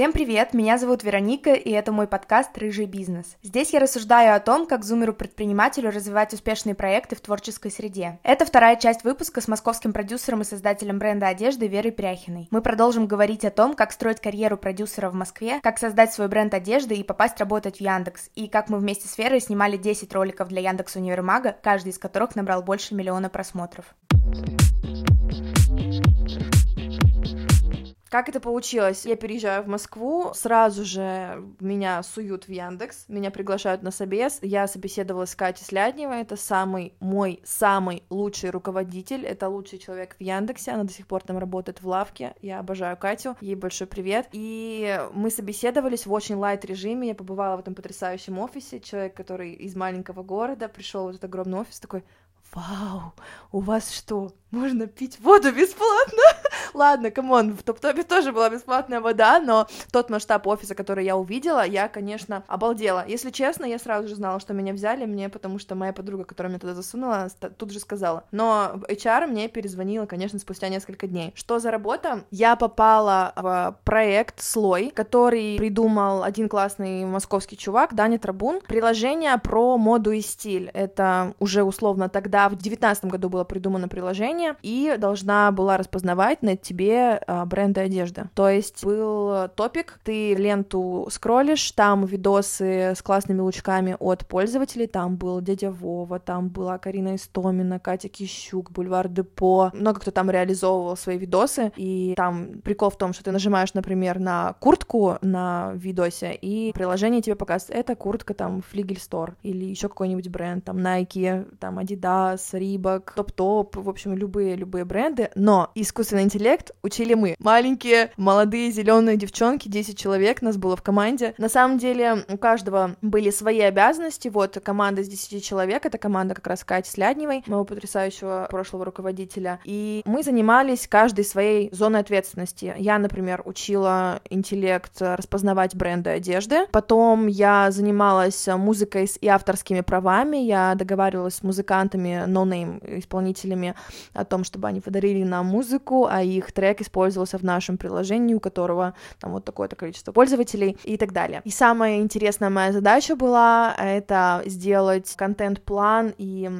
Всем привет, меня зовут Вероника, и это мой подкаст «Рыжий бизнес». Здесь я рассуждаю о том, как зумеру-предпринимателю развивать успешные проекты в творческой среде. Это вторая часть выпуска с московским продюсером и создателем бренда одежды Верой Пряхиной. Мы продолжим говорить о том, как строить карьеру продюсера в Москве, как создать свой бренд одежды и попасть работать в Яндекс, и как мы вместе с Верой снимали 10 роликов для Яндекс Универмага, каждый из которых набрал больше миллиона просмотров. Как это получилось? Я переезжаю в Москву, сразу же меня суют в Яндекс, меня приглашают на собес. Я собеседовалась с Катей Слядневой, это самый мой самый лучший руководитель, это лучший человек в Яндексе, она до сих пор там работает в лавке, я обожаю Катю, ей большой привет. И мы собеседовались в очень лайт режиме, я побывала в этом потрясающем офисе, человек, который из маленького города, пришел в этот огромный офис, такой, вау, у вас что, можно пить воду бесплатно? Ладно, come on, в Топ-Топе тоже была бесплатная вода, но тот масштаб офиса, который я увидела, я, конечно, обалдела. Если честно, я сразу же знала, что меня взяли мне, потому что моя подруга, которая меня туда засунула, тут же сказала. Но HR мне перезвонила, конечно, спустя несколько дней. Что за работа? Я попала в проект «Слой», который придумал один классный московский чувак, Даня Трабун. Приложение про моду и стиль. Это уже условно тогда, в девятнадцатом году было придумано приложение, и должна была распознавать на тебе а, бренды одежды. То есть был топик, ты ленту скроллишь, там видосы с классными лучками от пользователей, там был дядя Вова, там была Карина Истомина, Катя Кищук, Бульвар Депо, много кто там реализовывал свои видосы, и там прикол в том, что ты нажимаешь, например, на куртку на видосе, и приложение тебе показывает, это куртка там Флигель Стор, или еще какой-нибудь бренд, там Nike, там Adidas, Reebok, Топ-Топ, в общем, любые-любые бренды, но искусственный интеллект интеллект учили мы. Маленькие, молодые, зеленые девчонки, 10 человек нас было в команде. На самом деле у каждого были свои обязанности. Вот команда из 10 человек, это команда как раз Кати Слядневой, моего потрясающего прошлого руководителя. И мы занимались каждой своей зоной ответственности. Я, например, учила интеллект распознавать бренды одежды. Потом я занималась музыкой и авторскими правами. Я договаривалась с музыкантами, no-name исполнителями о том, чтобы они подарили нам музыку, а их трек использовался в нашем приложении, у которого там вот такое-то количество пользователей и так далее. И самая интересная моя задача была это сделать контент-план и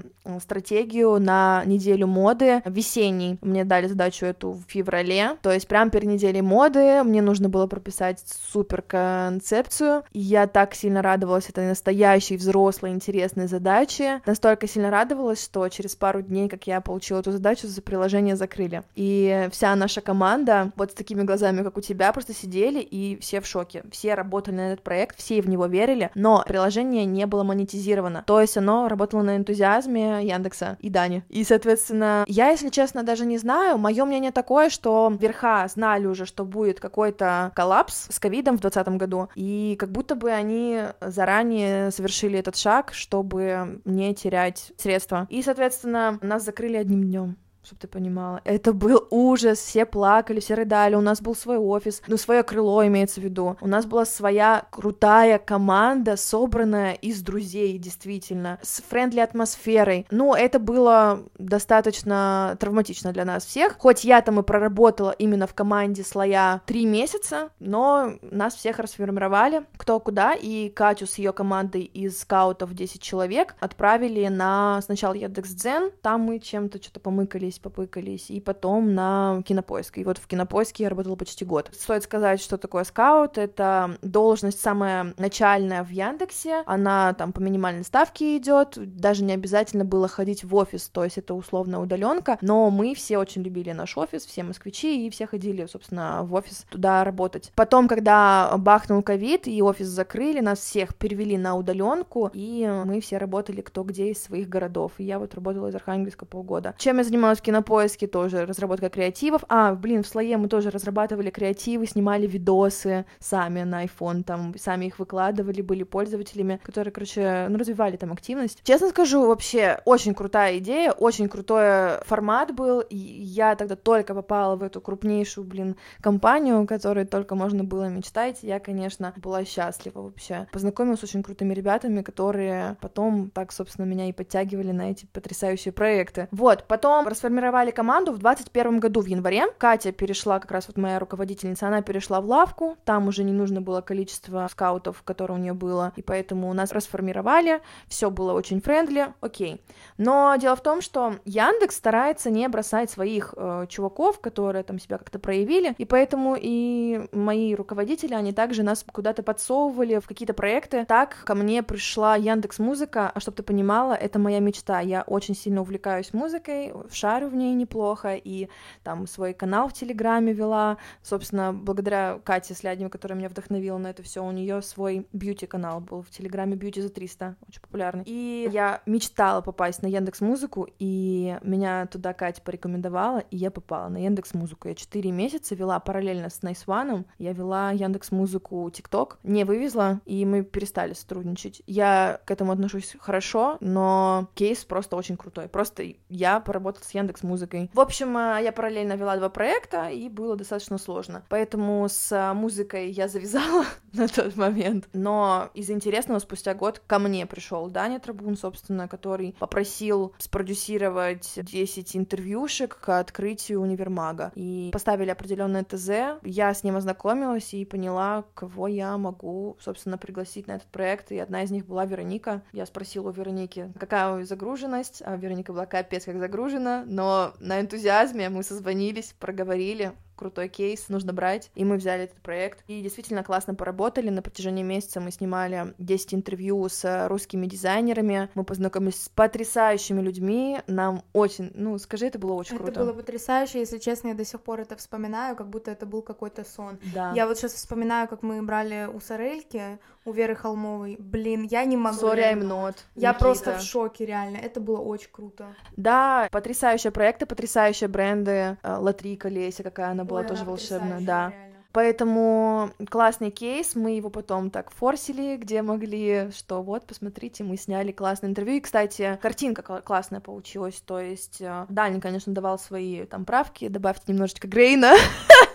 стратегию на неделю моды весенней. Мне дали задачу эту в феврале, то есть прям перед неделей моды мне нужно было прописать супер концепцию, и я так сильно радовалась этой настоящей взрослой интересной задаче, настолько сильно радовалась, что через пару дней, как я получила эту задачу, за приложение закрыли. И вся наша команда вот с такими глазами, как у тебя, просто сидели и все в шоке. Все работали на этот проект, все в него верили, но приложение не было монетизировано. То есть оно работало на энтузиазме Яндекса и Дани. И, соответственно, я, если честно, даже не знаю, мое мнение такое, что верха знали уже, что будет какой-то коллапс с ковидом в 2020 году, и как будто бы они заранее совершили этот шаг, чтобы не терять средства. И, соответственно, нас закрыли одним днем чтобы ты понимала. Это был ужас, все плакали, все рыдали, у нас был свой офис, ну, свое крыло имеется в виду. У нас была своя крутая команда, собранная из друзей, действительно, с friendly атмосферой. Ну, это было достаточно травматично для нас всех. Хоть я там и проработала именно в команде слоя три месяца, но нас всех расформировали кто куда, и Катю с ее командой из скаутов 10 человек отправили на сначала Яндекс.Дзен, там мы чем-то что-то помыкали попыкались, и потом на кинопоиск. И вот в кинопоиске я работала почти год. Стоит сказать, что такое скаут. Это должность самая начальная в Яндексе. Она там по минимальной ставке идет. Даже не обязательно было ходить в офис, то есть это условно удаленка. Но мы все очень любили наш офис, все москвичи, и все ходили, собственно, в офис туда работать. Потом, когда бахнул ковид и офис закрыли, нас всех перевели на удаленку, и мы все работали кто где из своих городов. И я вот работала из Архангельска полгода. Чем я занималась в кинопоиске тоже разработка креативов. А, блин, в слое мы тоже разрабатывали креативы, снимали видосы сами на iPhone, там, сами их выкладывали, были пользователями, которые, короче, ну, развивали там активность. Честно скажу, вообще, очень крутая идея, очень крутой формат был, и я тогда только попала в эту крупнейшую, блин, компанию, которой только можно было мечтать, я, конечно, была счастлива вообще. Познакомилась с очень крутыми ребятами, которые потом так, собственно, меня и подтягивали на эти потрясающие проекты. Вот, потом расформировалась сформировали команду в 21 году в январе. Катя перешла, как раз вот моя руководительница, она перешла в лавку, там уже не нужно было количество скаутов, которое у нее было, и поэтому у нас расформировали, все было очень friendly, окей. Но дело в том, что Яндекс старается не бросать своих э, чуваков, которые там себя как-то проявили, и поэтому и мои руководители, они также нас куда-то подсовывали в какие-то проекты. Так ко мне пришла Яндекс Музыка, а чтобы ты понимала, это моя мечта. Я очень сильно увлекаюсь музыкой, шарю в ней неплохо, и там свой канал в Телеграме вела. Собственно, благодаря Кате Слядневой, которая меня вдохновила на это все, у нее свой бьюти-канал был в Телеграме Бьюти за 300, очень популярный. И я мечтала попасть на Яндекс Музыку, и меня туда Катя порекомендовала, и я попала на Яндекс Музыку. Я четыре месяца вела параллельно с Nice One, я вела Яндекс Музыку ТикТок, не вывезла, и мы перестали сотрудничать. Я к этому отношусь хорошо, но кейс просто очень крутой. Просто я поработала с Яндекс Музыкой. В общем, э, я параллельно вела два проекта, и было достаточно сложно. Поэтому с э, музыкой я завязала на тот момент. Но из интересного спустя год ко мне пришел Даня Трабун, собственно, который попросил спродюсировать 10 интервьюшек к открытию универмага. И поставили определенное ТЗ. Я с ним ознакомилась и поняла, кого я могу, собственно, пригласить на этот проект. И одна из них была Вероника. Я спросила у Вероники, какая загруженность, а Вероника была капец как загружена, но на энтузиазме мы созвонились, проговорили, крутой кейс, нужно брать. И мы взяли этот проект. И действительно классно поработали. На протяжении месяца мы снимали 10 интервью с русскими дизайнерами. Мы познакомились с потрясающими людьми. Нам очень, ну, скажи, это было очень это круто. Это было потрясающе, если честно, я до сих пор это вспоминаю, как будто это был какой-то сон. Да. Я вот сейчас вспоминаю, как мы брали у Сорельки, у Веры Холмовой. Блин, я не могу. Sorry, I'm not. Я Никита. просто в шоке, реально. Это было очень круто. Да, потрясающие проекты, потрясающие бренды. Э, Латрика Леся, какая она была Ой, тоже волшебная, да. реально. Поэтому классный кейс, мы его потом так форсили, где могли, что вот, посмотрите, мы сняли классное интервью. И, кстати, картинка классная получилась, то есть э, Даня, конечно, давал свои там правки, добавьте немножечко Грейна,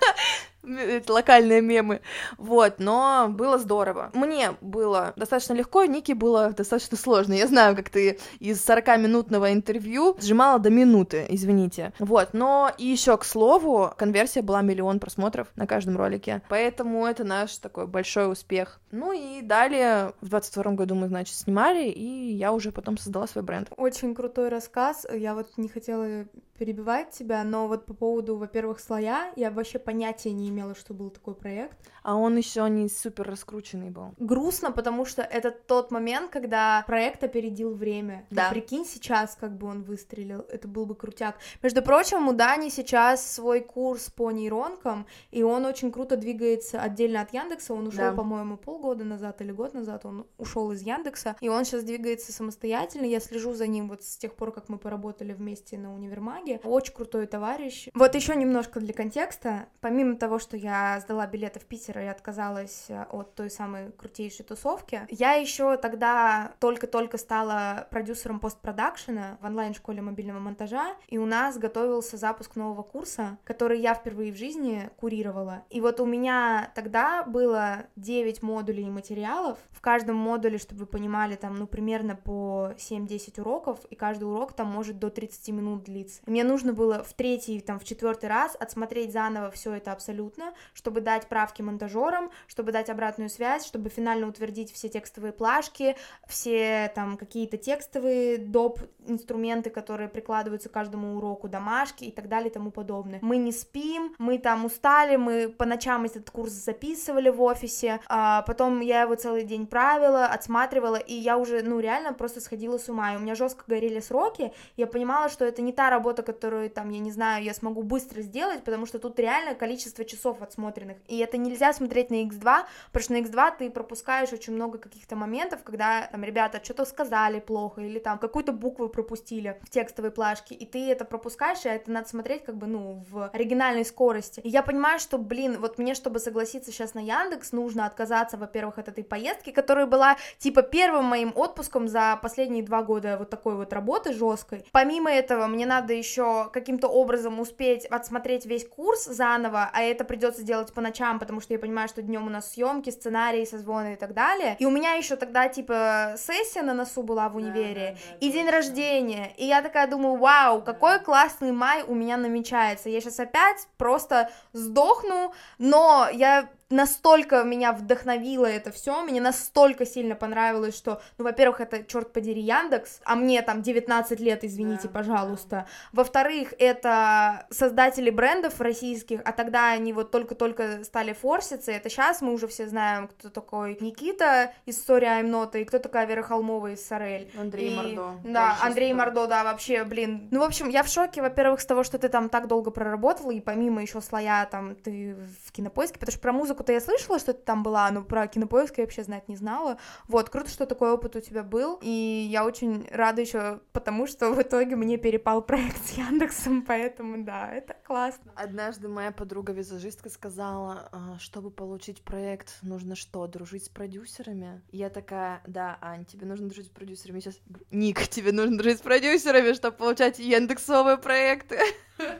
локальные мемы, вот, но было здорово. Мне было достаточно легко, Нике было достаточно сложно. Я знаю, как ты из 40-минутного интервью сжимала до минуты, извините. Вот, но и еще к слову, конверсия была миллион просмотров на каждом ролике, поэтому это наш такой большой успех. Ну и далее в 22 году мы, значит, снимали, и я уже потом создала свой бренд. Очень крутой рассказ, я вот не хотела перебивать тебя, но вот по поводу, во-первых, слоя, я вообще понятия не имела, что был такой проект. А он еще не супер раскрученный был. Грустно, потому что это тот момент, когда проект опередил время. Да. И прикинь сейчас, как бы он выстрелил, это был бы крутяк. Между прочим, у Дани сейчас свой курс по нейронкам, и он очень круто двигается отдельно от Яндекса. Он ушел, Да. по-моему, полгода назад или год назад. Он ушел из Яндекса, и он сейчас двигается самостоятельно. Я слежу за ним вот с тех пор, как мы поработали вместе на универмаге. Очень крутой товарищ. Вот еще немножко для контекста. Помимо того, что я сдала билеты в Питер и отказалась э, от той самой крутейшей тусовки, я еще тогда только-только стала продюсером постпродакшена в онлайн-школе мобильного монтажа, и у нас готовился запуск нового курса, который я впервые в жизни курировала. И вот у меня тогда было 9 модулей материалов. В каждом модуле, чтобы вы понимали, там, ну, примерно по 7-10 уроков, и каждый урок там может до 30 минут длиться. Мне нужно было в третий, там, в четвертый раз отсмотреть заново все это абсолютно, чтобы дать правки монтажерам, чтобы дать обратную связь, чтобы финально утвердить все текстовые плашки, все там какие-то текстовые доп. инструменты, которые прикладываются к каждому уроку, домашки и так далее и тому подобное. Мы не спим, мы там устали, мы по ночам этот курс записывали в офисе, а потом я его целый день правила, отсматривала, и я уже, ну, реально просто сходила с ума, и у меня жестко горели сроки, я понимала, что это не та работа, которую, там, я не знаю, я смогу быстро сделать, потому что тут реально количество часов отсмотренных, и это нельзя смотреть на X2, потому что на X2 ты пропускаешь очень много каких-то моментов, когда, там, ребята что-то сказали плохо, или там какую-то букву пропустили в текстовой плашке, и ты это пропускаешь, и это надо смотреть, как бы, ну, в оригинальной скорости. И я понимаю, что, блин, вот мне, чтобы согласиться сейчас на Яндекс, нужно отказаться, во-первых, от этой поездки, которая была, типа, первым моим отпуском за последние два года вот такой вот работы жесткой. Помимо этого, мне надо еще каким-то образом успеть отсмотреть весь курс заново, а это придется делать по ночам, потому что я понимаю, что днем у нас съемки, сценарии, созвоны и так далее. И у меня еще тогда типа сессия на носу была в универе, да, да, да, и день рождения. И я такая думаю, вау, какой классный май у меня намечается. Я сейчас опять просто сдохну, но я настолько меня вдохновило это все, мне настолько сильно понравилось, что, ну, во-первых, это, черт подери, Яндекс, а мне там 19 лет, извините, да, пожалуйста. Да. Во-вторых, это создатели брендов российских, а тогда они вот только-только стали форситься, это сейчас мы уже все знаем, кто такой Никита из Sorry I'm Not, и кто такая Вера Холмова из Сорель. Андрей и... Мордо. Да, Андрей что... Мордо, да, вообще, блин. Ну, в общем, я в шоке, во-первых, с того, что ты там так долго проработала, и помимо еще слоя там ты в кинопоиске, потому что про музыку музыку-то я слышала, что ты там была, но про кинопоиск я вообще знать не знала. Вот, круто, что такой опыт у тебя был, и я очень рада еще потому, что в итоге мне перепал проект с Яндексом, поэтому да, это классно. Однажды моя подруга-визажистка сказала, «А, чтобы получить проект, нужно что, дружить с продюсерами? И я такая, да, Ань, тебе нужно дружить с продюсерами. Сейчас, Ник, тебе нужно дружить с продюсерами, чтобы получать яндексовые проекты.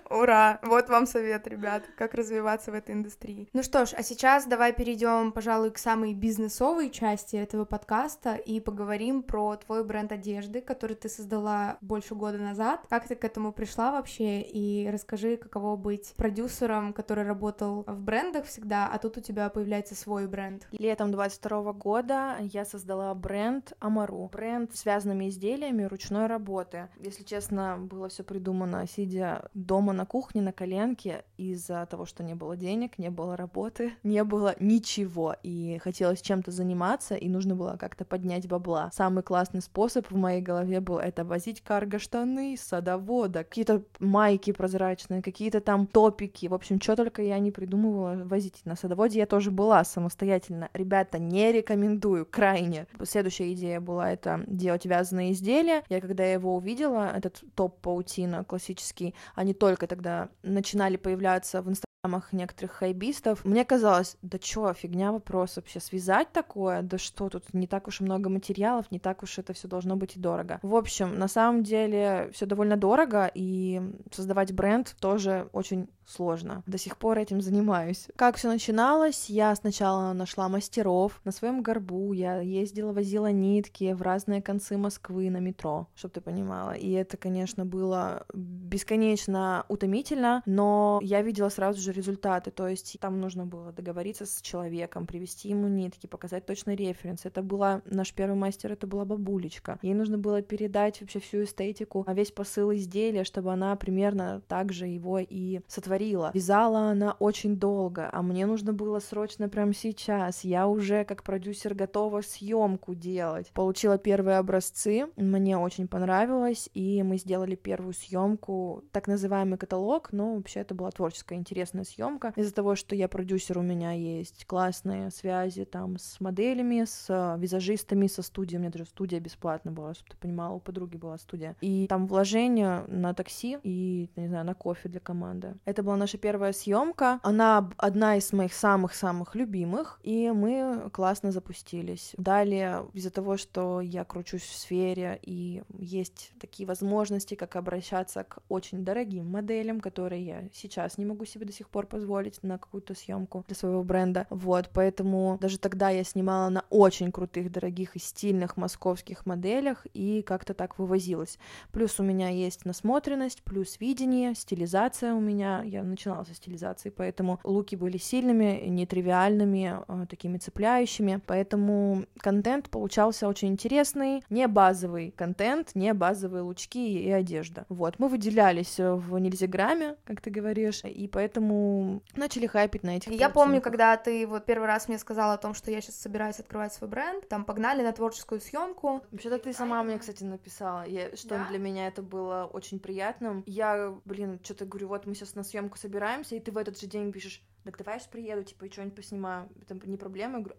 Ура! Вот вам совет, ребят, как развиваться в этой индустрии. Ну что ж, а сейчас давай перейдем, пожалуй, к самой бизнесовой части этого подкаста и поговорим про твой бренд одежды, который ты создала больше года назад. Как ты к этому пришла вообще? И расскажи, каково быть продюсером, который работал в брендах всегда, а тут у тебя появляется свой бренд. Летом 22 года я создала бренд Амару. Бренд с связанными изделиями ручной работы. Если честно, было все придумано, сидя дома на кухне на коленке из-за того, что не было денег, не было работы, не было ничего, и хотелось чем-то заниматься, и нужно было как-то поднять бабла. Самый классный способ в моей голове был это возить карго-штаны, садовода, какие-то майки прозрачные, какие-то там топики, в общем, что только я не придумывала возить. На садоводе я тоже была самостоятельно. Ребята, не рекомендую, крайне. Следующая идея была это делать вязаные изделия. Я когда его увидела, этот топ паутина классический, они только тогда начинали появляться в инстаграмах некоторых хайбистов, мне казалось, да чё, фигня вопрос вообще, связать такое, да что, тут не так уж и много материалов, не так уж это все должно быть и дорого. В общем, на самом деле все довольно дорого, и создавать бренд тоже очень сложно. До сих пор этим занимаюсь. Как все начиналось? Я сначала нашла мастеров на своем горбу, я ездила, возила нитки в разные концы Москвы на метро, чтобы ты понимала. И это, конечно, было бесконечно утомительно, но я видела сразу же результаты, то есть там нужно было договориться с человеком, привести ему нитки, показать точный референс. Это была наш первый мастер, это была бабулечка. Ей нужно было передать вообще всю эстетику, а весь посыл изделия, чтобы она примерно так же его и сотворила творила. Вязала она очень долго, а мне нужно было срочно прямо сейчас. Я уже как продюсер готова съемку делать. Получила первые образцы, мне очень понравилось, и мы сделали первую съемку, так называемый каталог, но вообще это была творческая интересная съемка. Из-за того, что я продюсер, у меня есть классные связи там с моделями, с визажистами, со студией. У меня даже студия бесплатно была, чтобы ты понимала, у подруги была студия. И там вложение на такси и, не знаю, на кофе для команды. Это была наша первая съемка. Она одна из моих самых-самых любимых, и мы классно запустились. Далее, из-за того, что я кручусь в сфере, и есть такие возможности, как обращаться к очень дорогим моделям, которые я сейчас не могу себе до сих пор позволить на какую-то съемку для своего бренда. Вот, поэтому даже тогда я снимала на очень крутых, дорогих и стильных московских моделях и как-то так вывозилась. Плюс у меня есть насмотренность, плюс видение, стилизация у меня я начинала со стилизации, поэтому луки были сильными, нетривиальными, э, такими цепляющими, поэтому контент получался очень интересный, не базовый контент, не базовые лучки и одежда. Вот, мы выделялись в нельзяграмме, как ты говоришь, и поэтому начали хайпить на этих Я помню, когда ты вот первый раз мне сказала о том, что я сейчас собираюсь открывать свой бренд, там погнали на творческую съемку. Вообще-то ты сама мне, кстати, написала, я, что да? для меня это было очень приятным. Я, блин, что-то говорю, вот мы сейчас на съемку съемку собираемся, и ты в этот же день пишешь, так давай я сейчас приеду, типа, и что-нибудь поснимаю. Это не проблема. Я говорю,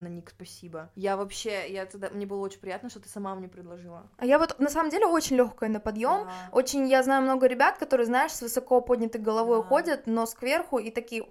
на Ник, спасибо. Я вообще, я тогда, мне было очень приятно, что ты сама мне предложила. А я вот на самом деле очень легкая на подъем. Да. Очень, я знаю много ребят, которые, знаешь, с высоко поднятой головой да. ходят, нос кверху и такие,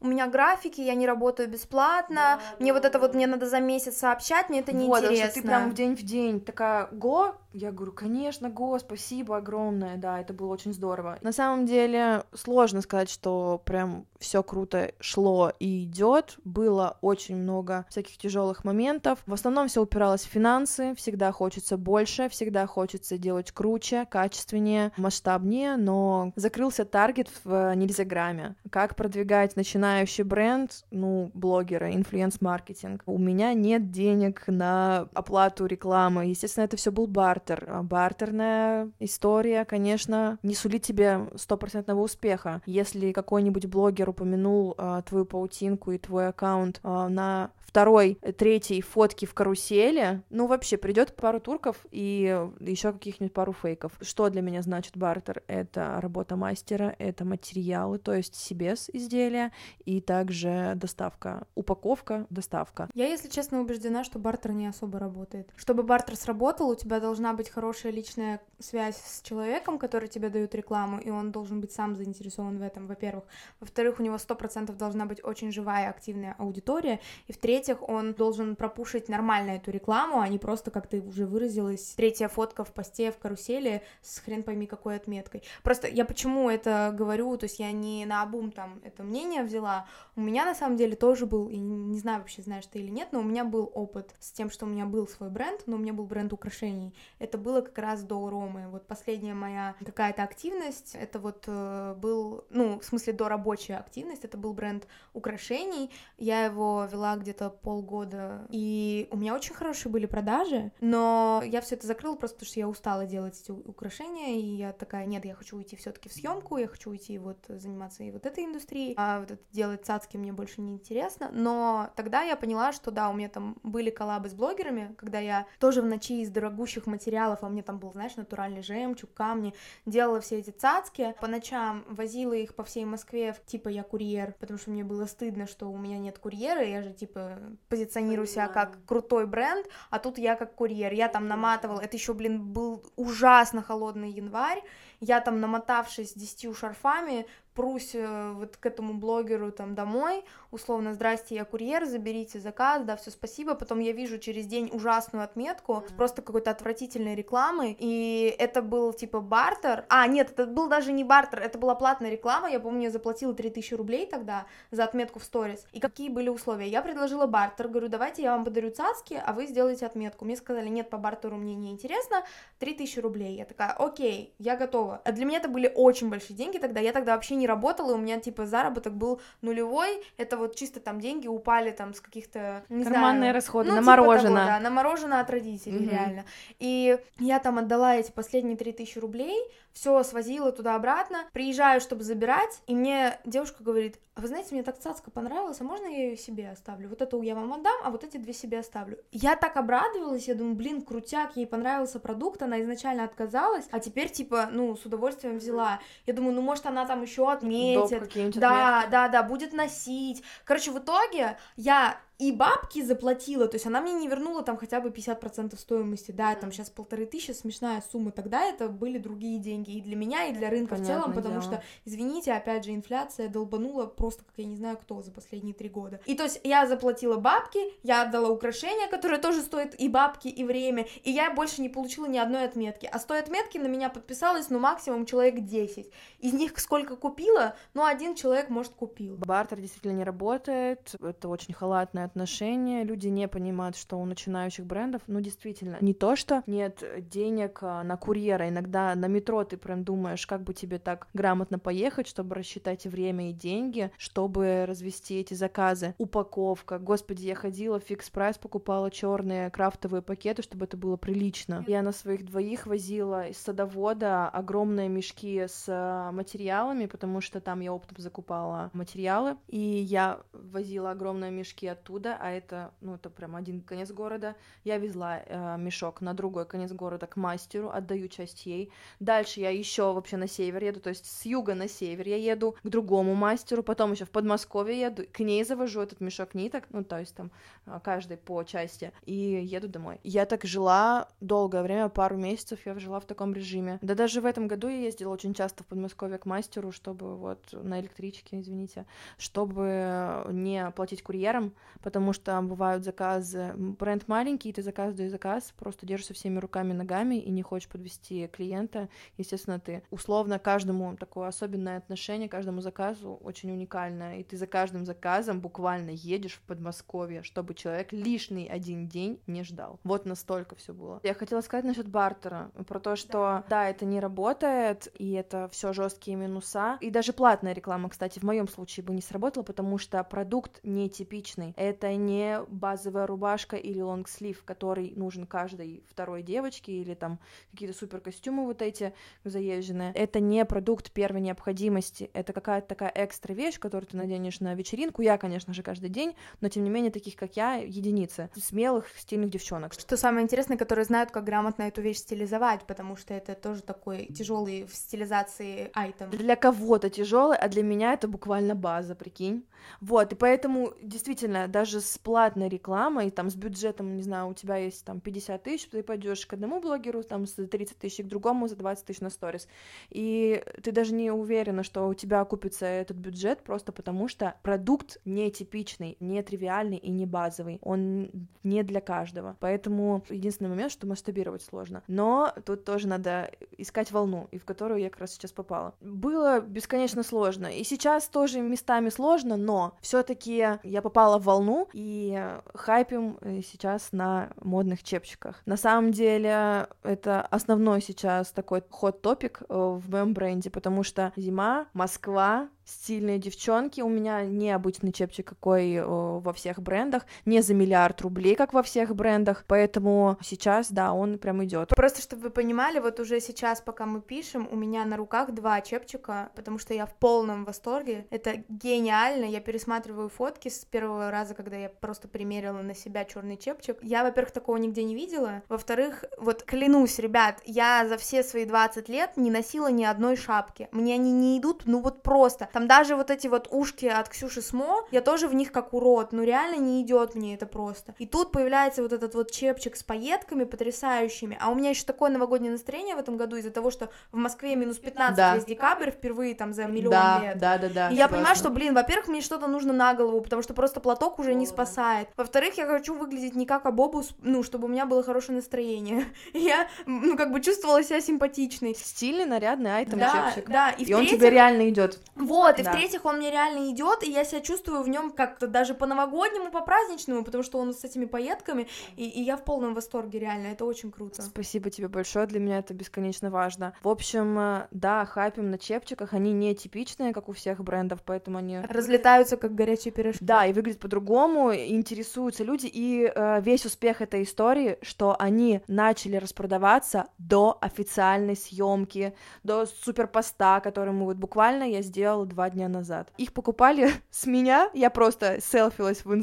у меня графики, я не работаю бесплатно, да, мне да, вот да. это вот мне надо за месяц сообщать, мне это вот, неинтересно. Вот, ты прям в день в день такая, go, Я говорю, конечно, go, спасибо огромное, да, это было очень здорово. На самом деле сложно сказать, что прям все круто шло и идет. Было очень много всяких тяжелых моментов. В основном все упиралось в финансы. Всегда хочется больше, всегда хочется делать круче, качественнее, масштабнее, но закрылся таргет в Нельзяграме. Как продвигать начинающий бренд? Ну, блогеры, инфлюенс-маркетинг. У меня нет денег на оплату рекламы. Естественно, это все был бартер. А бартерная история, конечно, не сулит тебе стопроцентного успеха. Если какой-нибудь блогер упомянул а, твою паутинку и твой аккаунт а, на второй, третьей фотки в карусели, ну, вообще, придет пару турков и еще каких-нибудь пару фейков. Что для меня значит бартер? Это работа мастера, это материалы, то есть себе с изделия, и также доставка, упаковка, доставка. Я, если честно, убеждена, что бартер не особо работает. Чтобы бартер сработал, у тебя должна быть хорошая личная связь с человеком, который тебе дает рекламу, и он должен быть сам заинтересован в этом, во-первых. Во-вторых, у него сто процентов должна быть очень живая, активная аудитория, и в-третьих, он должен пропушить нормально эту рекламу, а не просто, как ты уже выразилась, третья фотка в посте, в карусели с хрен пойми какой отметкой. Просто я почему это говорю, то есть я не на обум там это мнение взяла, у меня на самом деле тоже был, и не знаю вообще, знаешь ты или нет, но у меня был опыт с тем, что у меня был свой бренд, но у меня был бренд украшений. Это было как раз до Ромы. Вот последняя моя какая-то активность, это вот э, был, ну, в смысле, до рабочая активность, это был бренд украшений. Я его вела где-то полгода, и у меня очень хорошие были продажи, но я все это закрыла просто потому, что я устала делать эти украшения, и я такая, нет, я хочу уйти все-таки в съемку, я хочу уйти вот заниматься и вот этой индустрией, а вот это делать цацки мне больше не интересно, но тогда я поняла, что да, у меня там были коллабы с блогерами, когда я тоже в ночи из дорогущих материалов, а у меня там был, знаешь, натуральный жемчуг, камни, делала все эти цацки, по ночам возила их по всей Москве, типа я курьер, потому что мне было стыдно, что у меня нет курьера, я же типа позиционирую себя как крутой бренд, а тут я как курьер. Я там наматывала, это еще, блин, был ужасно холодный январь, я там намотавшись десятью шарфами, прусь э, вот к этому блогеру там домой, условно, здрасте, я курьер, заберите заказ, да, все спасибо, потом я вижу через день ужасную отметку, mm-hmm. просто какой-то отвратительной рекламы, и это был типа бартер, а, нет, это был даже не бартер, это была платная реклама, я помню, я заплатила 3000 рублей тогда за отметку в сторис, и какие были условия, я предложила бартер, говорю, давайте я вам подарю цацки, а вы сделаете отметку, мне сказали, нет, по бартеру мне не интересно, 3000 рублей, я такая, окей, я готова, а для меня это были очень большие деньги тогда, я тогда вообще не работала, у меня, типа, заработок был нулевой, это вот чисто там деньги упали там с каких-то, не Карманные знаю... расходы, ну, на типа мороженое. Того, да, на мороженое от родителей, угу. реально. И я там отдала эти последние 3000 рублей, все свозила туда-обратно, приезжаю, чтобы забирать, и мне девушка говорит, а вы знаете, мне так цацка понравилась, а можно я ее себе оставлю? Вот эту я вам отдам, а вот эти две себе оставлю. Я так обрадовалась, я думаю, блин, крутяк, ей понравился продукт, она изначально отказалась, а теперь, типа, ну, с удовольствием взяла. Я думаю, ну, может, она там еще отметит. Да, отметки. да, да, будет носить. Короче, в итоге я и бабки заплатила, то есть она мне не вернула там хотя бы 50% стоимости, да, там сейчас полторы тысячи, смешная сумма, тогда это были другие деньги и для меня, и для рынка Понятное в целом, потому дело. что, извините, опять же, инфляция долбанула просто как я не знаю кто за последние три года. И то есть я заплатила бабки, я отдала украшения, которые тоже стоят и бабки, и время, и я больше не получила ни одной отметки, а с той отметки на меня подписалось, ну, максимум человек 10. Из них сколько купила? Ну, один человек, может, купил. Бартер действительно не работает, это очень халатная отношения, люди не понимают, что у начинающих брендов, ну, действительно, не то, что нет денег а, на курьера, иногда на метро ты прям думаешь, как бы тебе так грамотно поехать, чтобы рассчитать время и деньги, чтобы развести эти заказы. Упаковка, господи, я ходила в фикс прайс, покупала черные крафтовые пакеты, чтобы это было прилично. Я на своих двоих возила из садовода огромные мешки с а, материалами, потому что там я оптом закупала материалы, и я возила огромные мешки оттуда, оттуда, а это, ну, это прям один конец города. Я везла э, мешок на другой конец города к мастеру, отдаю часть ей. Дальше я еще вообще на север еду, то есть с юга на север я еду к другому мастеру, потом еще в Подмосковье еду, к ней завожу этот мешок ниток, ну, то есть там э, каждый по части, и еду домой. Я так жила долгое время, пару месяцев я жила в таком режиме. Да даже в этом году я ездила очень часто в Подмосковье к мастеру, чтобы вот на электричке, извините, чтобы не платить курьерам, потому что бывают заказы, бренд маленький, и ты заказываешь заказ, просто держишься всеми руками, ногами и не хочешь подвести клиента, естественно, ты условно каждому такое особенное отношение, каждому заказу очень уникальное, и ты за каждым заказом буквально едешь в Подмосковье, чтобы человек лишний один день не ждал. Вот настолько все было. Я хотела сказать насчет бартера, про то, что да, да это не работает, и это все жесткие минуса. И даже платная реклама, кстати, в моем случае бы не сработала, потому что продукт нетипичный. Это не базовая рубашка или лонгслив, который нужен каждой второй девочке, или там какие-то супер костюмы вот эти заезженные. Это не продукт первой необходимости, это какая-то такая экстра вещь, которую ты наденешь на вечеринку. Я, конечно же, каждый день, но тем не менее таких, как я, единицы. Смелых, стильных девчонок. Что самое интересное, которые знают, как грамотно эту вещь стилизовать, потому что это тоже такой тяжелый в стилизации айтем. Для кого-то тяжелый, а для меня это буквально база, прикинь. Вот, и поэтому действительно, даже с платной рекламой, там, с бюджетом, не знаю, у тебя есть там 50 тысяч, ты пойдешь к одному блогеру, там, с 30 тысяч к другому, за 20 тысяч на сторис. И ты даже не уверена, что у тебя окупится этот бюджет, просто потому что продукт не типичный, не тривиальный и не базовый. Он не для каждого. Поэтому единственный момент, что масштабировать сложно. Но тут тоже надо искать волну, и в которую я как раз сейчас попала. Было бесконечно сложно. И сейчас тоже местами сложно, но все-таки я попала в волну и хайпим э, сейчас на модных чепчиках. На самом деле это основной сейчас такой ход-топик э, в моем бренде, потому что зима, Москва, стильные девчонки. У меня необычный чепчик, какой о, во всех брендах, не за миллиард рублей, как во всех брендах, поэтому сейчас, да, он прям идет. Просто чтобы вы понимали, вот уже сейчас, пока мы пишем, у меня на руках два чепчика, потому что я в полном восторге. Это гениально. Я пересматриваю фотки с первого раза, когда я просто примерила на себя черный чепчик. Я, во-первых, такого нигде не видела. Во-вторых, вот клянусь, ребят, я за все свои 20 лет не носила ни одной шапки. Мне они не идут, ну вот просто. Там даже вот эти вот ушки от Ксюши Смо, я тоже в них как урод, ну реально не идет мне это просто. И тут появляется вот этот вот чепчик с пайетками потрясающими, а у меня еще такое новогоднее настроение в этом году из-за того, что в Москве минус 15 да. весь декабрь, впервые там за миллион да, лет. Да, да, да. И я понимаю, что, блин, во-первых, мне что-то нужно на голову, потому что просто платок уже не спасает. Во-вторых, я хочу выглядеть не как Абобус, ну, чтобы у меня было хорошее настроение. И я, ну, как бы чувствовала себя симпатичной. Стильный, нарядный айтем да, чепчик. Да, и, и он тебе реально идет. Вот, вот, и да. в-третьих, он мне реально идет, и я себя чувствую в нем как-то даже по-новогоднему, по-праздничному, потому что он с этими пайетками, и, и я в полном восторге, реально, это очень круто. Спасибо тебе большое, для меня это бесконечно важно. В общем, э, да, хайпим на чепчиках, они не типичные, как у всех брендов, поэтому они... Разлетаются, как горячие пирожки. Да, и выглядят по-другому, интересуются люди, и э, весь успех этой истории, что они начали распродаваться до официальной съемки, до суперпоста, который мы вот буквально я сделала два дня назад. Их покупали с меня, я просто селфилась в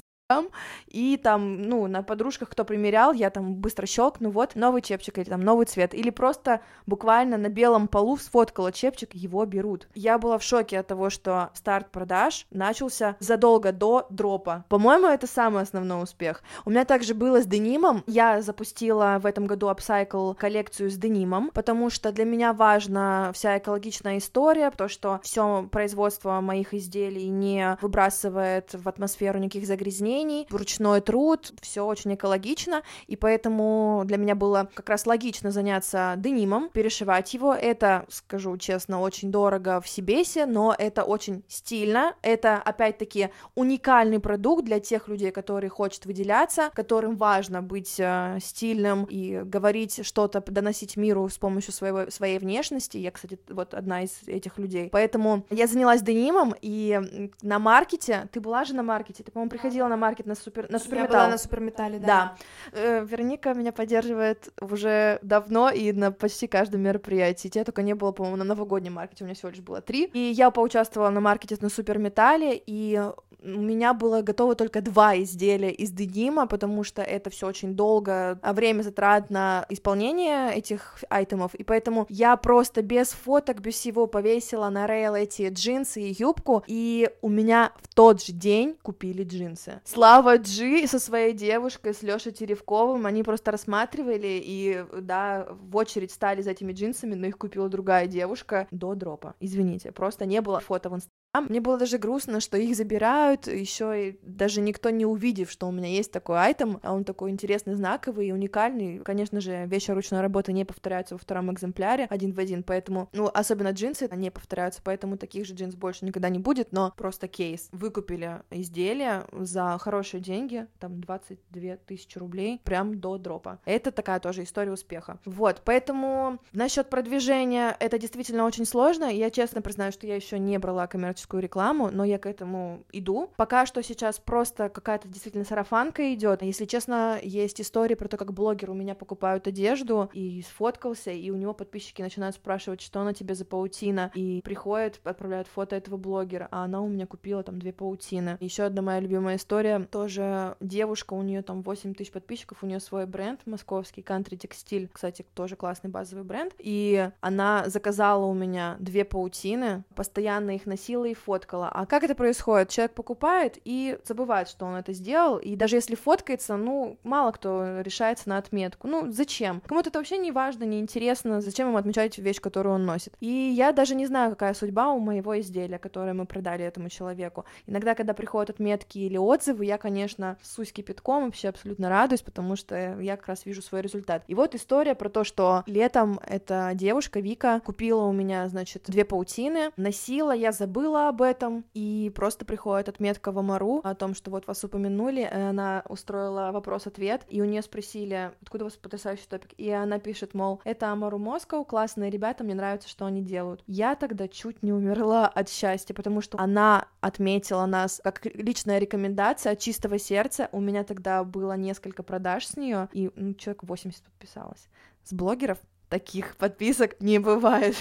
и там, ну, на подружках, кто примерял, я там быстро щелкну, вот, новый чепчик или там новый цвет, или просто буквально на белом полу сфоткала чепчик, его берут. Я была в шоке от того, что старт продаж начался задолго до дропа. По-моему, это самый основной успех. У меня также было с денимом, я запустила в этом году upcycle коллекцию с денимом, потому что для меня важна вся экологичная история, то, что все производство моих изделий не выбрасывает в атмосферу никаких загрязнений, растений, ручной труд, все очень экологично, и поэтому для меня было как раз логично заняться денимом, перешивать его. Это, скажу честно, очень дорого в Сибесе, но это очень стильно, это, опять-таки, уникальный продукт для тех людей, которые хотят выделяться, которым важно быть э, стильным и говорить что-то, доносить миру с помощью своего, своей внешности. Я, кстати, вот одна из этих людей. Поэтому я занялась денимом, и на маркете, ты была же на маркете, ты, по-моему, приходила на маркет маркет на супер на суперметалл. Я была на суперметалле, да. Да. Э, Вероника меня поддерживает уже давно и на почти каждом мероприятии. Тебя только не было, по-моему, на новогоднем маркете, у меня всего лишь было три. И я поучаствовала на маркете на суперметалле, и у меня было готово только два изделия из дедима, потому что это все очень долго, а время затрат на исполнение этих айтемов, и поэтому я просто без фоток, без всего повесила на рейл эти джинсы и юбку, и у меня в тот же день купили джинсы. Слава Джи со своей девушкой, с Лешей Теревковым, они просто рассматривали и, да, в очередь стали за этими джинсами, но их купила другая девушка до дропа. Извините, просто не было фото в инстаграме Мне было даже грустно, что их забирают, еще и даже никто не увидев, что у меня есть такой айтем, а он такой интересный, знаковый и уникальный. Конечно же, вещи ручной работы не повторяются во втором экземпляре один в один, поэтому, ну, особенно джинсы не повторяются, поэтому таких же джинс больше никогда не будет, но просто кейс. Выкупили изделие за хорошие деньги, там 22 тысячи рублей, прям до дропа. Это такая тоже история успеха. Вот, поэтому насчет продвижения это действительно очень сложно. Я честно признаю, что я еще не брала коммерческую коммерческую рекламу, но я к этому иду. Пока что сейчас просто какая-то действительно сарафанка идет. Если честно, есть истории про то, как блогер у меня покупают одежду и сфоткался, и у него подписчики начинают спрашивать, что на тебе за паутина, и приходят, отправляют фото этого блогера, а она у меня купила там две паутины. Еще одна моя любимая история, тоже девушка, у нее там 8 тысяч подписчиков, у нее свой бренд московский, Country Textile, кстати, тоже классный базовый бренд, и она заказала у меня две паутины, постоянно их носила и фоткала. А как это происходит? Человек покупает и забывает, что он это сделал, и даже если фоткается, ну, мало кто решается на отметку. Ну, зачем? Кому-то это вообще не важно, не интересно, зачем ему отмечать вещь, которую он носит. И я даже не знаю, какая судьба у моего изделия, которое мы продали этому человеку. Иногда, когда приходят отметки или отзывы, я, конечно, сусь кипятком, вообще абсолютно радуюсь, потому что я как раз вижу свой результат. И вот история про то, что летом эта девушка, Вика, купила у меня, значит, две паутины, носила, я забыла забыла об этом, и просто приходит отметка в Амару о том, что вот вас упомянули, она устроила вопрос-ответ, и у нее спросили, откуда у вас потрясающий топик, и она пишет, мол, это Амару Москва, классные ребята, мне нравится, что они делают. Я тогда чуть не умерла от счастья, потому что она отметила нас как личная рекомендация от чистого сердца, у меня тогда было несколько продаж с нее, и ну, человек 80 подписалось. С блогеров таких подписок не бывает.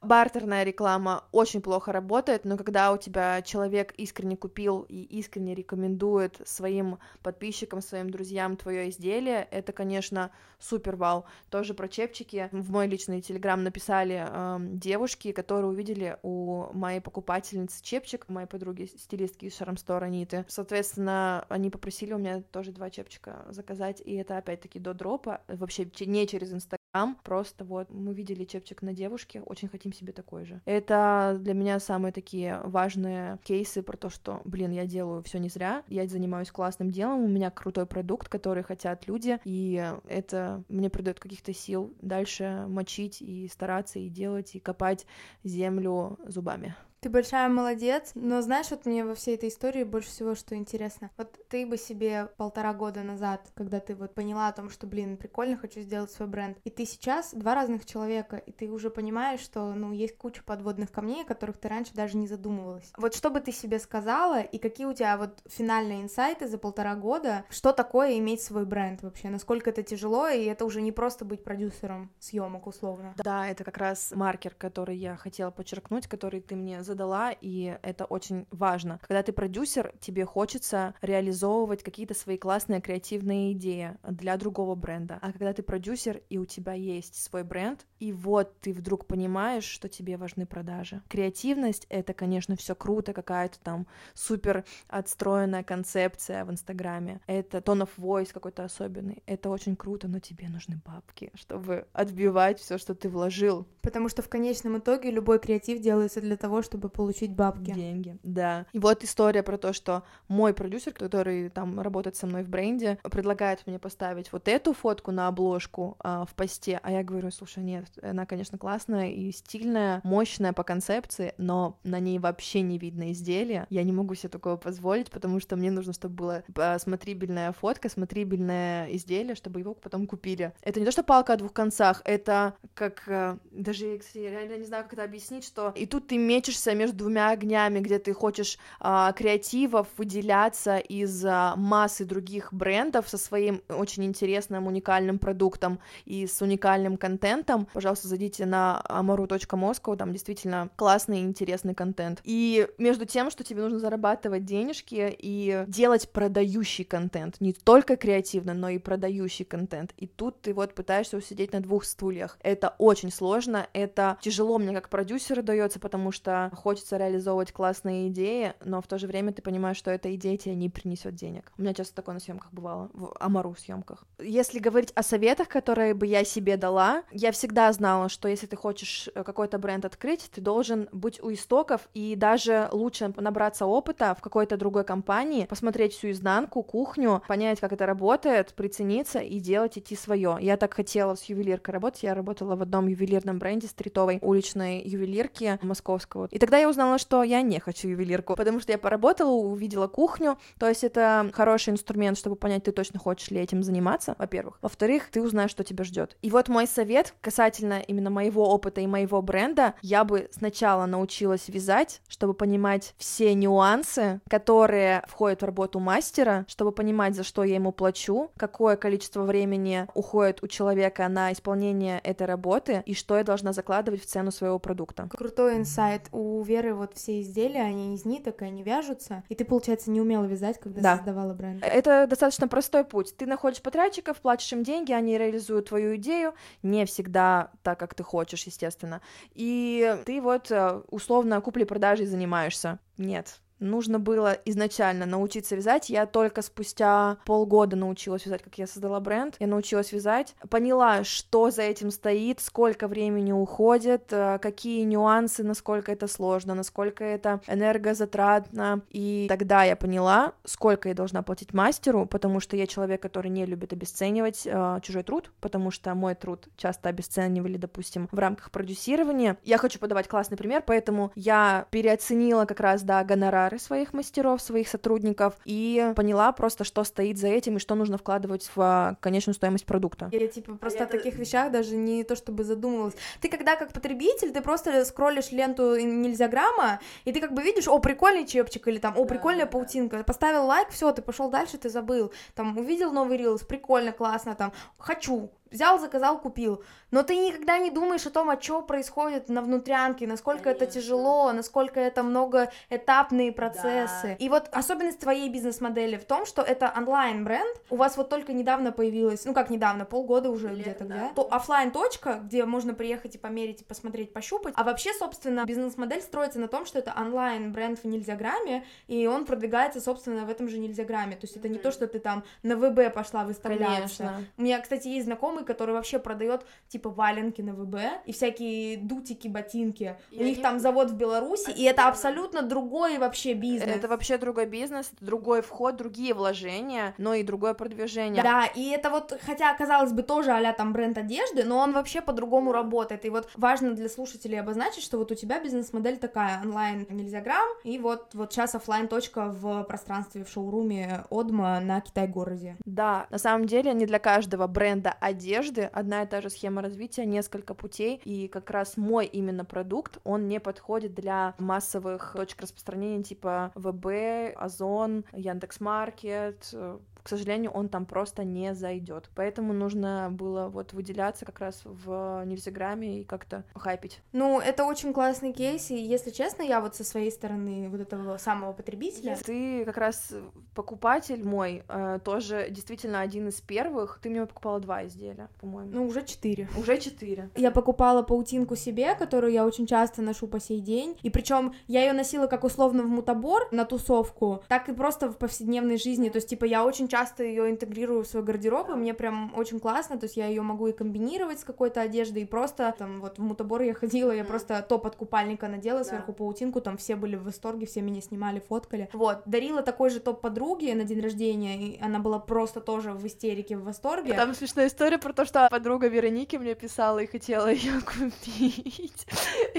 Бартерная реклама очень плохо работает, но когда у тебя человек искренне купил и искренне рекомендует своим подписчикам, своим друзьям твое изделие, это, конечно, супер вау. Тоже про чепчики в мой личный телеграм написали э, девушки, которые увидели у моей покупательницы чепчик, моей подруги стилистки из Шармстора Ниты. Соответственно, они попросили у меня тоже два чепчика заказать, и это опять-таки до дропа, вообще не через Инстаграм, просто вот мы видели чепчик на девушке, очень хотим себе такой же. Это для меня самые такие важные кейсы про то, что, блин, я делаю все не зря, я занимаюсь классным делом, у меня крутой продукт, который хотят люди, и это мне придает каких-то сил дальше мочить и стараться и делать, и копать землю зубами. Ты большая молодец, но знаешь, вот мне во всей этой истории больше всего, что интересно. Вот ты бы себе полтора года назад, когда ты вот поняла о том, что, блин, прикольно, хочу сделать свой бренд, и ты сейчас два разных человека, и ты уже понимаешь, что, ну, есть куча подводных камней, о которых ты раньше даже не задумывалась. Вот что бы ты себе сказала, и какие у тебя вот финальные инсайты за полтора года, что такое иметь свой бренд вообще, насколько это тяжело, и это уже не просто быть продюсером съемок условно. Да, это как раз маркер, который я хотела подчеркнуть, который ты мне задала, и это очень важно. Когда ты продюсер, тебе хочется реализовывать какие-то свои классные креативные идеи для другого бренда. А когда ты продюсер, и у тебя есть свой бренд, и вот ты вдруг понимаешь, что тебе важны продажи. Креативность — это, конечно, все круто, какая-то там супер отстроенная концепция в Инстаграме. Это tone of voice какой-то особенный. Это очень круто, но тебе нужны бабки, чтобы отбивать все, что ты вложил. Потому что в конечном итоге любой креатив делается для того, чтобы чтобы получить бабки. Деньги, да. И вот история про то, что мой продюсер, который там работает со мной в бренде, предлагает мне поставить вот эту фотку на обложку а, в посте, а я говорю, слушай, нет, она, конечно, классная и стильная, мощная по концепции, но на ней вообще не видно изделия. Я не могу себе такого позволить, потому что мне нужно, чтобы была смотрибельная фотка, смотрибельное изделие, чтобы его потом купили. Это не то, что палка о двух концах, это как... А, даже, кстати, я реально не знаю, как это объяснить, что и тут ты мечешься находишься между двумя огнями, где ты хочешь а, креативов выделяться из а, массы других брендов со своим очень интересным, уникальным продуктом и с уникальным контентом, пожалуйста, зайдите на amaru.moscow, там действительно классный и интересный контент. И между тем, что тебе нужно зарабатывать денежки и делать продающий контент, не только креативно, но и продающий контент. И тут ты вот пытаешься усидеть на двух стульях. Это очень сложно, это тяжело мне как продюсеру дается, потому что хочется реализовывать классные идеи, но в то же время ты понимаешь, что эта идея тебе не принесет денег. У меня часто такое на съемках бывало, в Амару съемках. Если говорить о советах, которые бы я себе дала, я всегда знала, что если ты хочешь э, какой-то бренд открыть, ты должен быть у истоков и даже лучше набраться опыта в какой-то другой компании, посмотреть всю изнанку, кухню, понять, как это работает, прицениться и делать идти свое. Я так хотела с ювелиркой работать, я работала в одном ювелирном бренде стритовой уличной ювелирки московского. И тогда я узнала, что я не хочу ювелирку, потому что я поработала, увидела кухню, то есть это хороший инструмент, чтобы понять, ты точно хочешь ли этим заниматься, во-первых. Во-вторых, ты узнаешь, что тебя ждет. И вот мой совет касательно именно моего опыта и моего бренда, я бы сначала научилась вязать, чтобы понимать все нюансы, которые входят в работу мастера, чтобы понимать, за что я ему плачу, какое количество времени уходит у человека на исполнение этой работы и что я должна закладывать в цену своего продукта. Крутой инсайт. У Веры вот все изделия, они из ниток, они вяжутся, и ты, получается, не умела вязать, когда да. создавала бренд. Это достаточно простой путь. Ты находишь подрядчиков, платишь им деньги, они реализуют твою идею, не всегда так, как ты хочешь, естественно. И ты вот э, условно купли-продажей занимаешься. Нет, нужно было изначально научиться вязать. Я только спустя полгода научилась вязать, как я создала бренд. Я научилась вязать, поняла, что за этим стоит, сколько времени уходит, э, какие нюансы, насколько это сложно, насколько это энергозатратно. И тогда я поняла, сколько я должна платить мастеру, потому что я человек, который не любит обесценивать э, чужой труд, потому что мой труд часто обесценивали, допустим, в рамках продюсирования. Я хочу подавать классный пример, поэтому я переоценила как раз, да, гонорар пары своих мастеров, своих сотрудников, и поняла просто, что стоит за этим и что нужно вкладывать в а, конечную стоимость продукта. Я, типа, просто а о таких вещах даже не то чтобы задумывалась. Ты когда как потребитель, ты просто скроллишь ленту нельзя грамма, и ты как бы видишь, о, прикольный чепчик, или там, о, прикольная да, паутинка, да. поставил лайк, все, ты пошел дальше, ты забыл, там, увидел новый рилс, прикольно, классно, там, хочу, взял, заказал, купил. Но ты никогда не думаешь о том, а что происходит на внутрянке, насколько Конечно. это тяжело, насколько это многоэтапные процессы. Да. И вот особенность твоей бизнес-модели в том, что это онлайн-бренд, у вас вот только недавно появилась, ну как недавно, полгода уже где-то, да? да? То офлайн точка где можно приехать и померить, и посмотреть, пощупать. А вообще, собственно, бизнес-модель строится на том, что это онлайн-бренд в нельзяграмме, и он продвигается, собственно, в этом же нельзяграмме. То есть это mm-hmm. не то, что ты там на ВБ пошла выставляться. Конечно. У меня, кстати, есть знакомый знакомый, который вообще продает типа валенки на ВБ и всякие дутики, ботинки. И У них они... там завод в Беларуси, и это абсолютно другой вообще бизнес. Это вообще другой бизнес, другой вход, другие вложения, но и другое продвижение. Да, и это вот, хотя, казалось бы, тоже а там бренд одежды, но он вообще по-другому работает. И вот важно для слушателей обозначить, что вот у тебя бизнес-модель такая, онлайн нельзя грамм, и вот, вот сейчас офлайн точка в пространстве, в шоуруме Одма на Китай-городе. Да, на самом деле не для каждого бренда одежды одежды, одна и та же схема развития, несколько путей, и как раз мой именно продукт, он не подходит для массовых точек распространения типа ВБ, Озон, Яндекс.Маркет, к сожалению, он там просто не зайдет. Поэтому нужно было вот выделяться как раз в Нельзяграме и как-то хайпить. Ну, это очень классный кейс, и если честно, я вот со своей стороны вот этого самого потребителя... Ты как раз покупатель мой, э, тоже действительно один из первых. Ты мне покупала два изделия, по-моему. Ну, уже четыре. Уже четыре. Я покупала паутинку себе, которую я очень часто ношу по сей день, и причем я ее носила как условно в мутабор на тусовку, так и просто в повседневной жизни, то есть, типа, я очень часто ее интегрирую в свой гардероб, и мне прям очень классно, то есть я ее могу и комбинировать с какой-то одеждой, и просто там вот в мутабор я ходила, я просто топ от купальника надела, сверху паутинку, там все были в восторге, все меня снимали, фоткали. Вот, дарила такой же топ подруге на день рождения, и она была просто тоже в истерике, в восторге. Там смешная история про то, что подруга Вероники мне писала и хотела ее купить.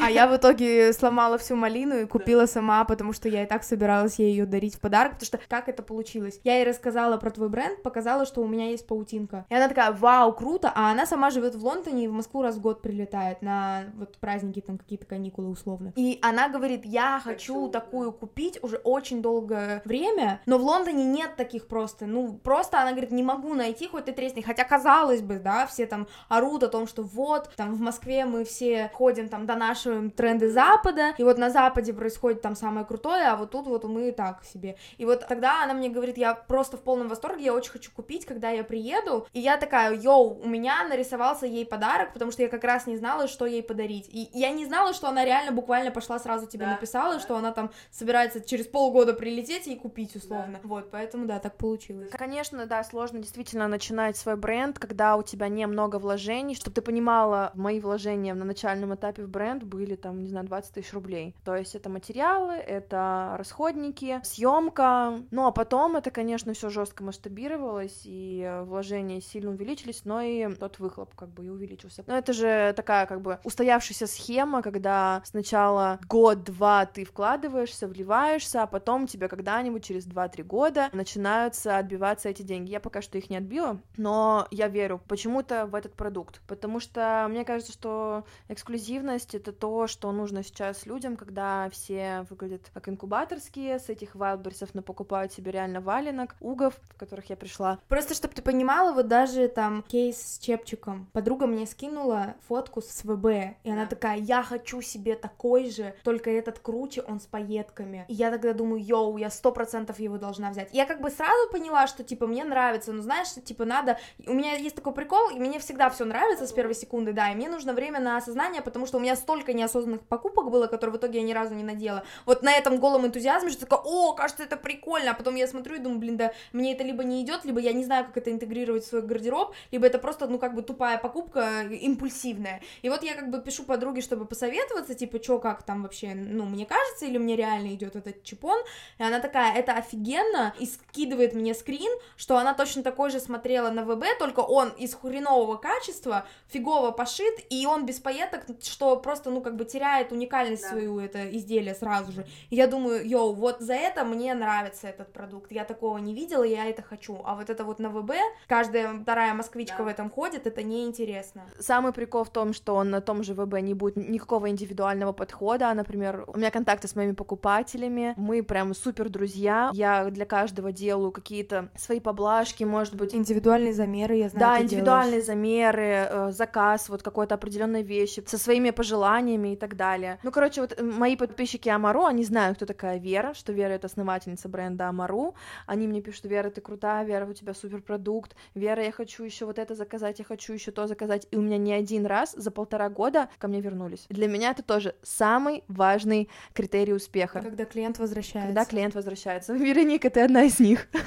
А я в итоге сломала всю малину и купила сама, потому что я и так собиралась ей ее дарить в подарок, потому что как это получилось? Я ей рассказала про твой бренд, показала, что у меня есть паутинка. И она такая, вау, круто, а она сама живет в Лондоне и в Москву раз в год прилетает на вот праздники, там какие-то каникулы условно. И она говорит, я хочу такую купить уже очень долгое время, но в Лондоне нет таких просто, ну, просто она говорит, не могу найти, хоть ты тресни, хотя казалось бы, да, все там орут о том, что вот, там в Москве мы все ходим там донашиваем тренды Запада, и вот на Западе происходит там самое крутое, а вот тут вот мы так себе. И вот тогда она мне говорит, я просто в полном восторге, я очень хочу купить, когда я приеду, и я такая, йоу, у меня нарисовался ей подарок, потому что я как раз не знала, что ей подарить, и я не знала, что она реально буквально пошла сразу тебе да, написала, да. что она там собирается через полгода прилететь и купить условно, да. вот, поэтому, да, так получилось. Конечно, да, сложно действительно начинать свой бренд, когда у тебя немного вложений, чтобы ты понимала, мои вложения на начальном этапе в бренд были там, не знаю, 20 тысяч рублей, то есть это материалы, это расходники, съемка, ну а потом это, конечно, все жестко масштабировалось, и вложения сильно увеличились, но и тот выхлоп как бы и увеличился. Но это же такая как бы устоявшаяся схема, когда сначала год-два ты вкладываешься, вливаешься, а потом тебе когда-нибудь через 2-3 года начинаются отбиваться эти деньги. Я пока что их не отбила, но я верю почему-то в этот продукт, потому что мне кажется, что эксклюзивность — это то, что нужно сейчас людям, когда все выглядят как инкубаторские, с этих вайлдберсов покупают себе реально валенок, угов, в которых я пришла. Просто, чтобы ты понимала, вот даже там кейс с чепчиком. Подруга мне скинула фотку с ВБ, и она такая, я хочу себе такой же, только этот круче, он с пайетками. И я тогда думаю, йоу, я сто процентов его должна взять. Я как бы сразу поняла, что, типа, мне нравится, но знаешь, типа, надо... У меня есть такой прикол, и мне всегда все нравится с первой секунды, да, и мне нужно время на осознание, потому что у меня столько неосознанных покупок было, которые в итоге я ни разу не надела. Вот на этом голом энтузиазме, что такое, о, кажется, это прикольно, а потом я смотрю и думаю, блин, да, мне это либо не идет, либо я не знаю, как это интегрировать в свой гардероб, либо это просто, ну, как бы тупая покупка, импульсивная. И вот я как бы пишу подруге, чтобы посоветоваться, типа, что, как там вообще, ну, мне кажется, или мне реально идет этот чипон, и она такая, это офигенно, и скидывает мне скрин, что она точно такой же смотрела на ВБ, только он из хренового качества, фигово пошит, и он без пайеток, что просто, ну, как бы теряет уникальность да. свою, это изделие сразу же. И я думаю, йоу, вот за это мне нравится этот продукт, я такого не видела, я это хочу, а вот это вот на ВБ, каждая вторая москвичка да. в этом ходит, это неинтересно. Самый прикол в том, что на том же ВБ не будет никакого индивидуального подхода, например, у меня контакты с моими покупателями, мы прям супер друзья, я для каждого делаю какие-то свои поблажки, может быть... Индивидуальные замеры, я знаю, Да, индивидуальные делаешь. замеры, э, заказ вот какой-то определенной вещи, со своими пожеланиями и так далее. Ну, короче, вот мои подписчики Амару, они знают, кто такая Вера, что Вера — это основательница бренда Амару, они мне пишут, Вера, ты крутая, Вера, у тебя супер продукт, Вера, я хочу еще вот это заказать, я хочу еще то заказать, и у меня ни один раз за полтора года ко мне вернулись. Для меня это тоже самый важный критерий успеха. Когда клиент возвращается. Когда клиент возвращается. Вероника, ты одна из них.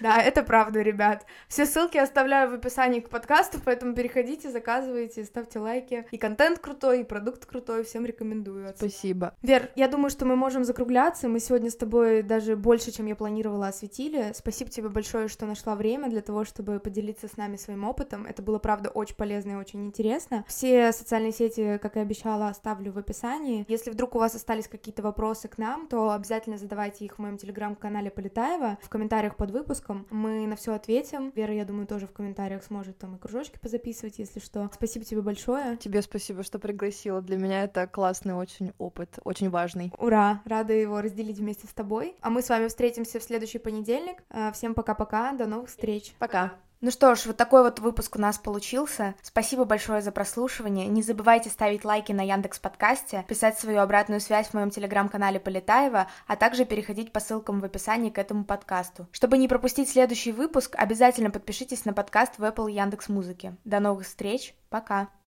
Да, это правда, ребят. Все ссылки оставляю в описании к подкасту, поэтому переходите, заказывайте, ставьте лайки. И контент крутой, и продукт крутой, всем рекомендую. Спасибо. Вер, я думаю, что мы можем закругляться. Мы сегодня с тобой даже больше, чем я планировала, осветили. Спасибо тебе большое, что нашла время для того, чтобы поделиться с нами своим опытом. Это было, правда, очень полезно и очень интересно. Все социальные сети, как и обещала, оставлю в описании. Если вдруг у вас остались какие-то вопросы к нам, то обязательно задавайте их в моем телеграм-канале Полетаева в комментариях под выпуском. Мы на все ответим. Вера, я думаю, тоже в комментариях сможет там и кружочки позаписывать, если что. Спасибо тебе большое. Тебе спасибо, что пригласила. Для меня это классный очень опыт, очень важный. Ура! Рада его разделить вместе с тобой. А мы с вами встретимся в следующий понедельник. Э, всем пока-пока, до новых встреч. Пока. Ну что ж, вот такой вот выпуск у нас получился. Спасибо большое за прослушивание. Не забывайте ставить лайки на Яндекс Подкасте, писать свою обратную связь в моем телеграм-канале Полетаева, а также переходить по ссылкам в описании к этому подкасту. Чтобы не пропустить следующий выпуск, обязательно подпишитесь на подкаст в Apple и Яндекс Музыке. До новых встреч, пока!